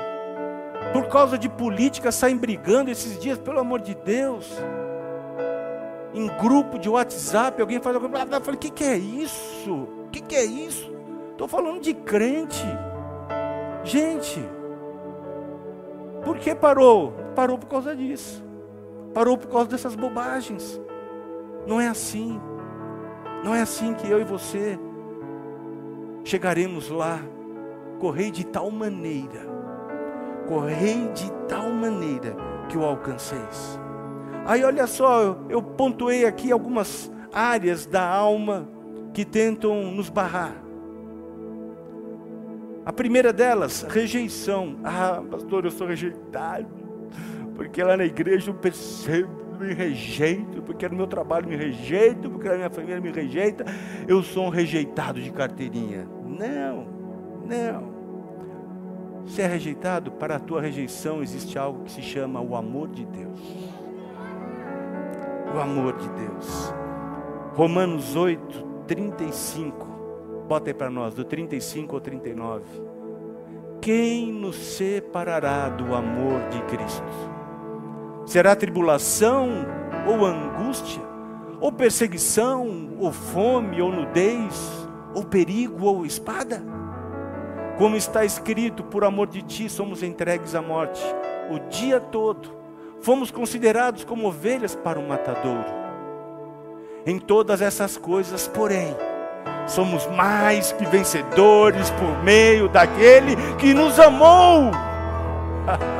A: por causa de política, saem brigando esses dias, pelo amor de Deus em grupo de WhatsApp, alguém coisa, eu falei, o que, que é isso? O que, que é isso? Estou falando de crente. Gente, por que parou? Parou por causa disso. Parou por causa dessas bobagens. Não é assim. Não é assim que eu e você chegaremos lá. Correi de tal maneira, correi de tal maneira que o alcanceis. Aí olha só, eu pontuei aqui algumas áreas da alma que tentam nos barrar. A primeira delas, rejeição. Ah, pastor, eu sou rejeitado. Porque lá na igreja eu percebo, me rejeito, porque no meu trabalho me rejeito, porque na minha família me rejeita. Eu sou um rejeitado de carteirinha. Não, não. Se é rejeitado, para a tua rejeição existe algo que se chama o amor de Deus o amor de Deus. Romanos 8, 35. Bota aí para nós, do 35 ao 39. Quem nos separará do amor de Cristo? Será tribulação ou angústia? Ou perseguição, ou fome, ou nudez, ou perigo, ou espada? Como está escrito, por amor de ti somos entregues à morte o dia todo fomos considerados como ovelhas para o matadouro. Em todas essas coisas, porém, somos mais que vencedores por meio daquele que nos amou.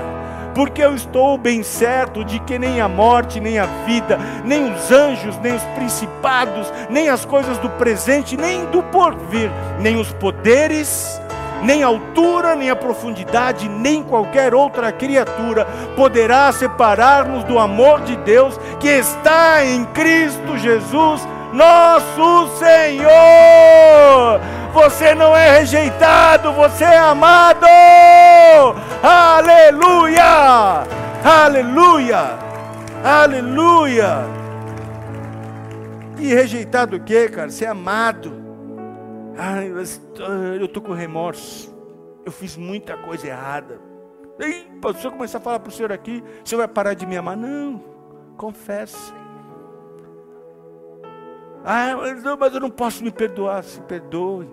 A: Porque eu estou bem certo de que nem a morte, nem a vida, nem os anjos, nem os principados, nem as coisas do presente, nem do porvir, nem os poderes, nem a altura, nem a profundidade, nem qualquer outra criatura poderá separar-nos do amor de Deus que está em Cristo Jesus, nosso Senhor. Você não é rejeitado, você é amado. Aleluia! Aleluia! Aleluia! E rejeitado o quê, cara? Você é amado. Ai, eu estou com remorso. Eu fiz muita coisa errada. Ei, se eu começar a falar para o senhor aqui, o senhor vai parar de me amar? Não, confesse. Ah, mas eu não posso me perdoar. Se perdoe.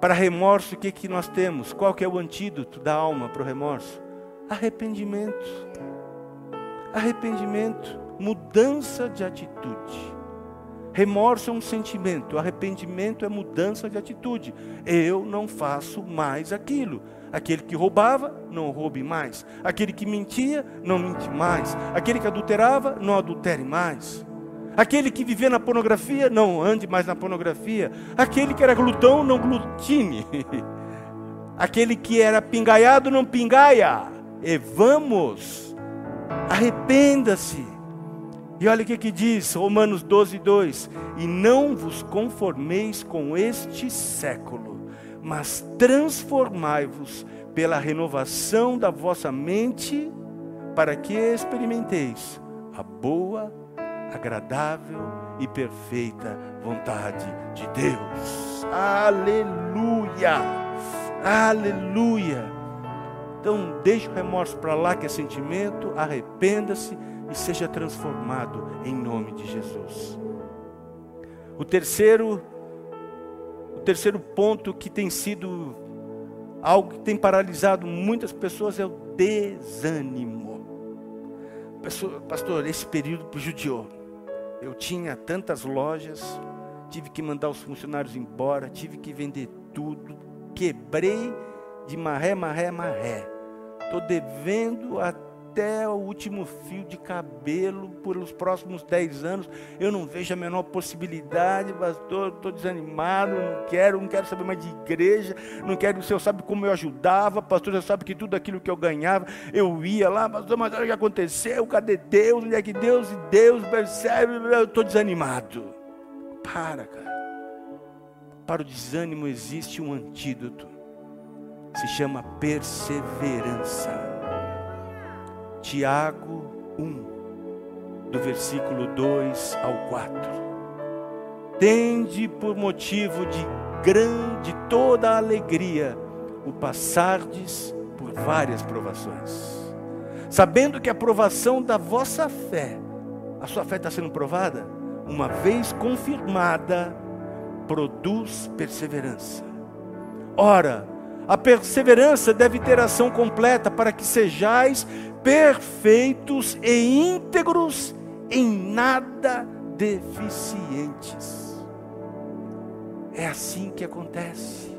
A: Para remorso, o que, que nós temos? Qual que é o antídoto da alma para o remorso? Arrependimento. Arrependimento. Mudança de atitude. Remorso é um sentimento, arrependimento é mudança de atitude. Eu não faço mais aquilo. Aquele que roubava, não roube mais. Aquele que mentia, não mente mais. Aquele que adulterava, não adultere mais. Aquele que vivia na pornografia, não ande mais na pornografia. Aquele que era glutão, não glutine. Aquele que era pingaiado, não pingaia. E vamos, arrependa-se. E olha o que, que diz Romanos 12, 2: E não vos conformeis com este século, mas transformai-vos pela renovação da vossa mente, para que experimenteis a boa, agradável e perfeita vontade de Deus. Aleluia! Aleluia! Então, deixe o remorso para lá, que é sentimento, arrependa-se e seja transformado em nome de Jesus. O terceiro, o terceiro ponto que tem sido algo que tem paralisado muitas pessoas é o desânimo. Pastor, esse período judiou. Eu tinha tantas lojas, tive que mandar os funcionários embora, tive que vender tudo, quebrei de maré, maré, maré. Estou devendo até o último fio de cabelo pelos próximos 10 anos. Eu não vejo a menor possibilidade, pastor. Estou desanimado, não quero, não quero saber mais de igreja. Não quero, o senhor sabe como eu ajudava, pastor. Você sabe que tudo aquilo que eu ganhava, eu ia lá, pastor, mas olha o que aconteceu, cadê Deus? Onde é que Deus e Deus percebe? Eu estou desanimado. Para, cara. Para o desânimo existe um antídoto se chama perseverança. Tiago 1, do versículo 2 ao 4. Tende por motivo de grande toda alegria o passardes por várias provações, sabendo que a provação da vossa fé, a sua fé está sendo provada, uma vez confirmada, produz perseverança. Ora, a perseverança deve ter ação completa para que sejais perfeitos e íntegros, em nada deficientes. É assim que acontece.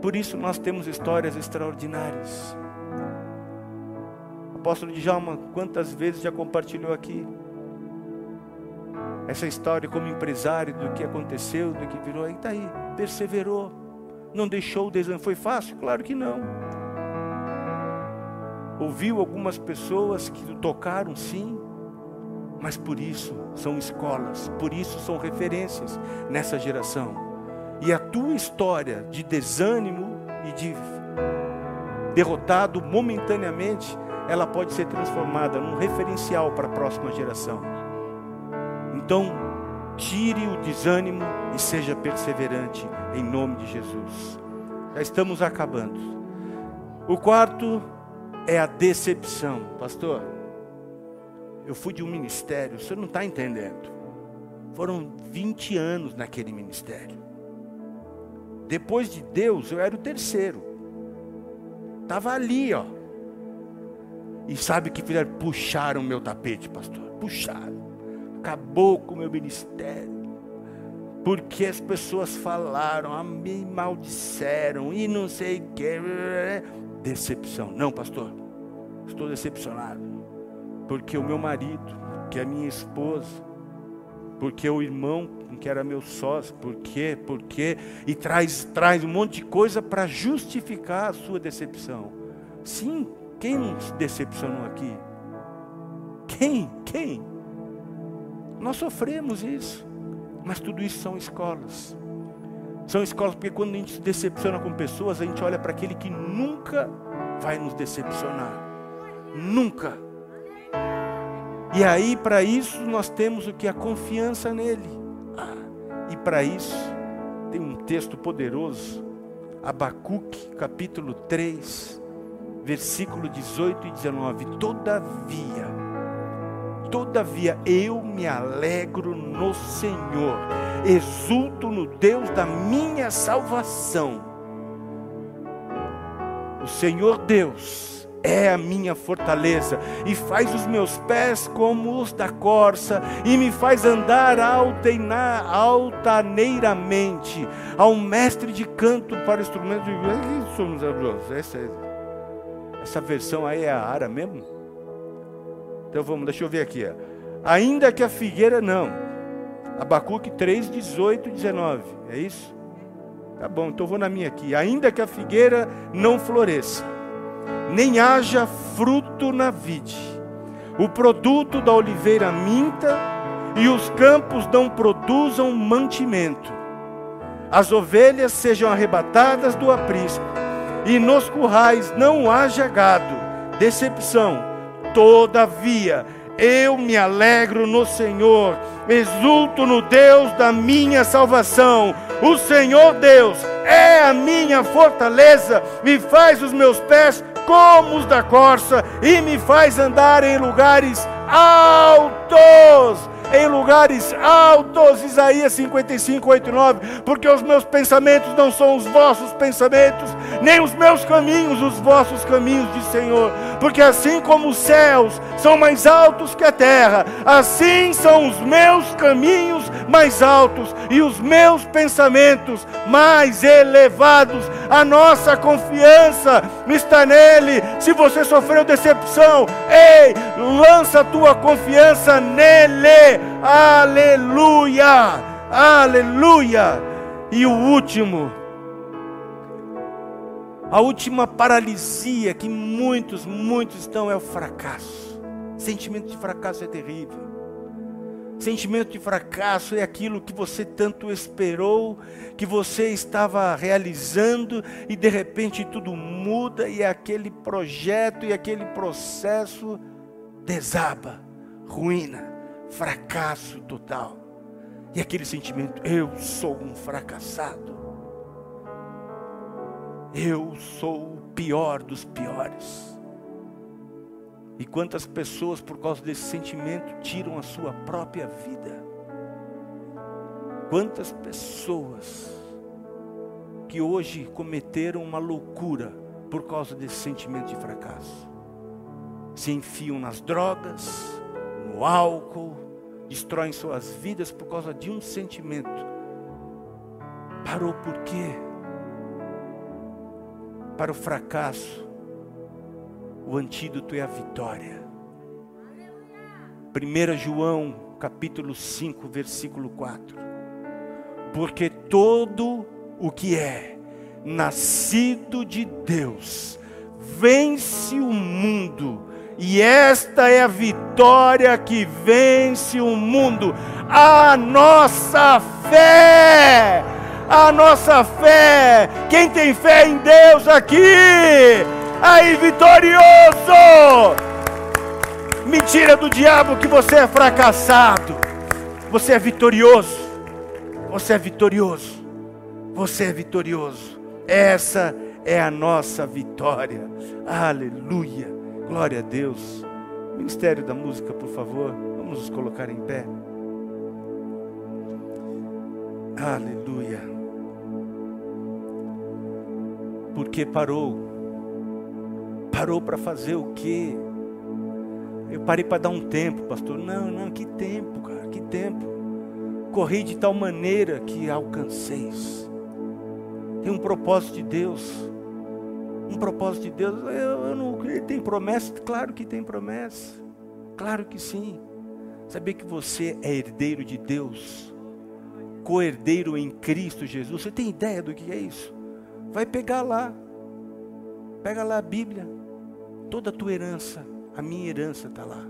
A: Por isso nós temos histórias extraordinárias. Apóstolo Djalma, quantas vezes já compartilhou aqui essa história como empresário do que aconteceu, do que virou, aí está aí, perseverou não deixou o desânimo. Foi fácil? Claro que não. Ouviu algumas pessoas que tocaram, sim, mas por isso são escolas, por isso são referências nessa geração. E a tua história de desânimo e de derrotado momentaneamente, ela pode ser transformada num referencial para a próxima geração. Então, tire o desânimo e seja perseverante em nome de Jesus. Já estamos acabando. O quarto é a decepção. Pastor, eu fui de um ministério, você não está entendendo. Foram 20 anos naquele ministério. Depois de Deus, eu era o terceiro. Estava ali, ó. E sabe o que fizeram? Puxaram o meu tapete, pastor. Puxaram. Acabou com o meu ministério porque as pessoas falaram, ah, me maldisseram e não sei o que. Decepção. Não, pastor, estou decepcionado. Porque o meu marido, que é a minha esposa, porque o irmão que era meu sócio, por quê, por quê, e traz, traz um monte de coisa para justificar a sua decepção. Sim, quem nos decepcionou aqui? Quem? Quem? Nós sofremos isso. Mas tudo isso são escolas. São escolas porque quando a gente se decepciona com pessoas, a gente olha para aquele que nunca vai nos decepcionar. Nunca. E aí, para isso, nós temos o que? A confiança nele. E para isso, tem um texto poderoso, Abacuque, capítulo 3, versículo 18 e 19. Todavia, Todavia eu me alegro no Senhor, exulto no Deus da minha salvação. O Senhor Deus é a minha fortaleza e faz os meus pés como os da corça e me faz andar altaneiramente ao mestre de canto para instrumentos de essa, essa versão aí é a ara mesmo? Então vamos, deixa eu ver aqui. Ó. Ainda que a figueira não. Abacuque 3, 18 e 19. É isso? Tá bom, então vou na minha aqui. Ainda que a figueira não floresça, nem haja fruto na vide, o produto da oliveira minta, e os campos não produzam mantimento, as ovelhas sejam arrebatadas do aprisco, e nos currais não haja gado, decepção Todavia, eu me alegro no Senhor, exulto no Deus da minha salvação. O Senhor Deus é a minha fortaleza, me faz os meus pés como os da corça e me faz andar em lugares altos em lugares altos, Isaías 55, 8 e 9, porque os meus pensamentos não são os vossos pensamentos, nem os meus caminhos os vossos caminhos, diz Senhor, porque assim como os céus são mais altos que a terra, assim são os meus caminhos mais altos e os meus pensamentos mais elevados. A nossa confiança está nele. Se você sofreu decepção, ei, lança a tua confiança nele. Aleluia! Aleluia! E o último, a última paralisia que muitos, muitos estão é o fracasso. Sentimento de fracasso é terrível. Sentimento de fracasso é aquilo que você tanto esperou, que você estava realizando e de repente tudo muda e aquele projeto e aquele processo desaba, ruína, fracasso total. E aquele sentimento, eu sou um fracassado. Eu sou o pior dos piores. E quantas pessoas, por causa desse sentimento, tiram a sua própria vida? Quantas pessoas que hoje cometeram uma loucura por causa desse sentimento de fracasso? Se enfiam nas drogas, no álcool, destroem suas vidas por causa de um sentimento. Parou por quê? Para o fracasso, o antídoto é a vitória. 1 João capítulo 5, versículo 4. Porque todo o que é nascido de Deus vence o mundo, e esta é a vitória que vence o mundo, a nossa fé a nossa fé. Quem tem fé em Deus aqui, aí vitorioso. Mentira do diabo que você é fracassado. Você é vitorioso. Você é vitorioso. Você é vitorioso. Essa é a nossa vitória. Aleluia. Glória a Deus. Ministério da música, por favor. Vamos nos colocar em pé. Aleluia. Porque parou. Parou para fazer o quê? Eu parei para dar um tempo, pastor. Não, não, que tempo, cara, que tempo. Corri de tal maneira que alcanceis. Tem um propósito de Deus. Um propósito de Deus. Eu, eu não tem promessa? Claro que tem promessa. Claro que sim. Saber que você é herdeiro de Deus, co-herdeiro em Cristo Jesus. Você tem ideia do que é isso? Vai pegar lá. Pega lá a Bíblia. Toda a tua herança, a minha herança está lá.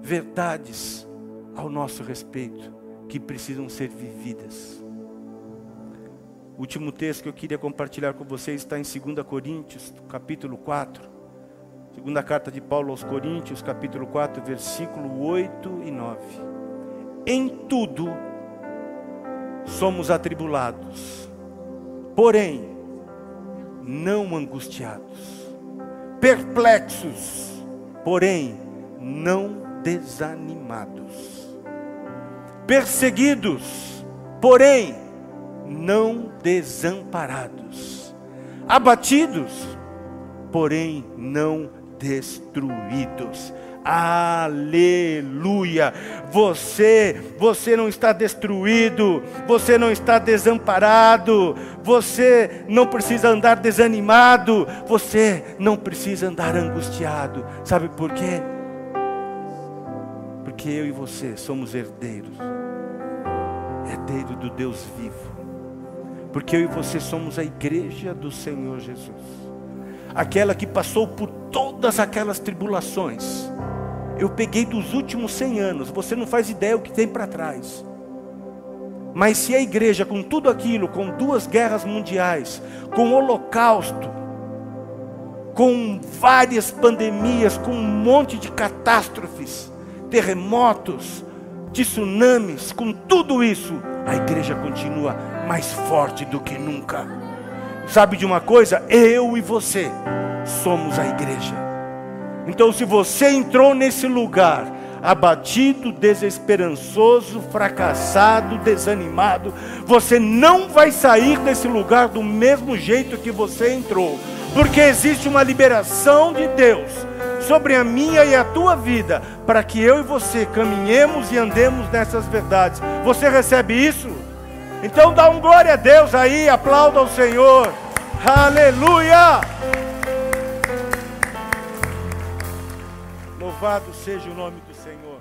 A: Verdades ao nosso respeito que precisam ser vividas. O último texto que eu queria compartilhar com vocês está em 2 Coríntios, capítulo 4. Segunda carta de Paulo aos Coríntios, capítulo 4, versículo 8 e 9. Em tudo somos atribulados porém não angustiados, perplexos, porém não desanimados, perseguidos, porém não desamparados, abatidos, porém não destruídos. Aleluia. Você, você não está destruído, você não está desamparado, você não precisa andar desanimado, você não precisa andar angustiado. Sabe por quê? Porque eu e você somos herdeiros. Herdeiro do Deus vivo. Porque eu e você somos a igreja do Senhor Jesus aquela que passou por todas aquelas tribulações. Eu peguei dos últimos 100 anos, você não faz ideia o que tem para trás. Mas se a igreja, com tudo aquilo, com duas guerras mundiais, com o holocausto, com várias pandemias, com um monte de catástrofes, terremotos, tsunamis, com tudo isso, a igreja continua mais forte do que nunca. Sabe de uma coisa? Eu e você somos a igreja. Então, se você entrou nesse lugar, abatido, desesperançoso, fracassado, desanimado, você não vai sair desse lugar do mesmo jeito que você entrou. porque existe uma liberação de Deus sobre a minha e a tua vida, para que eu e você caminhemos e andemos nessas verdades. Você recebe isso? Então dá um glória a Deus aí, aplauda o Senhor. Aleluia! Louvado seja o nome do Senhor.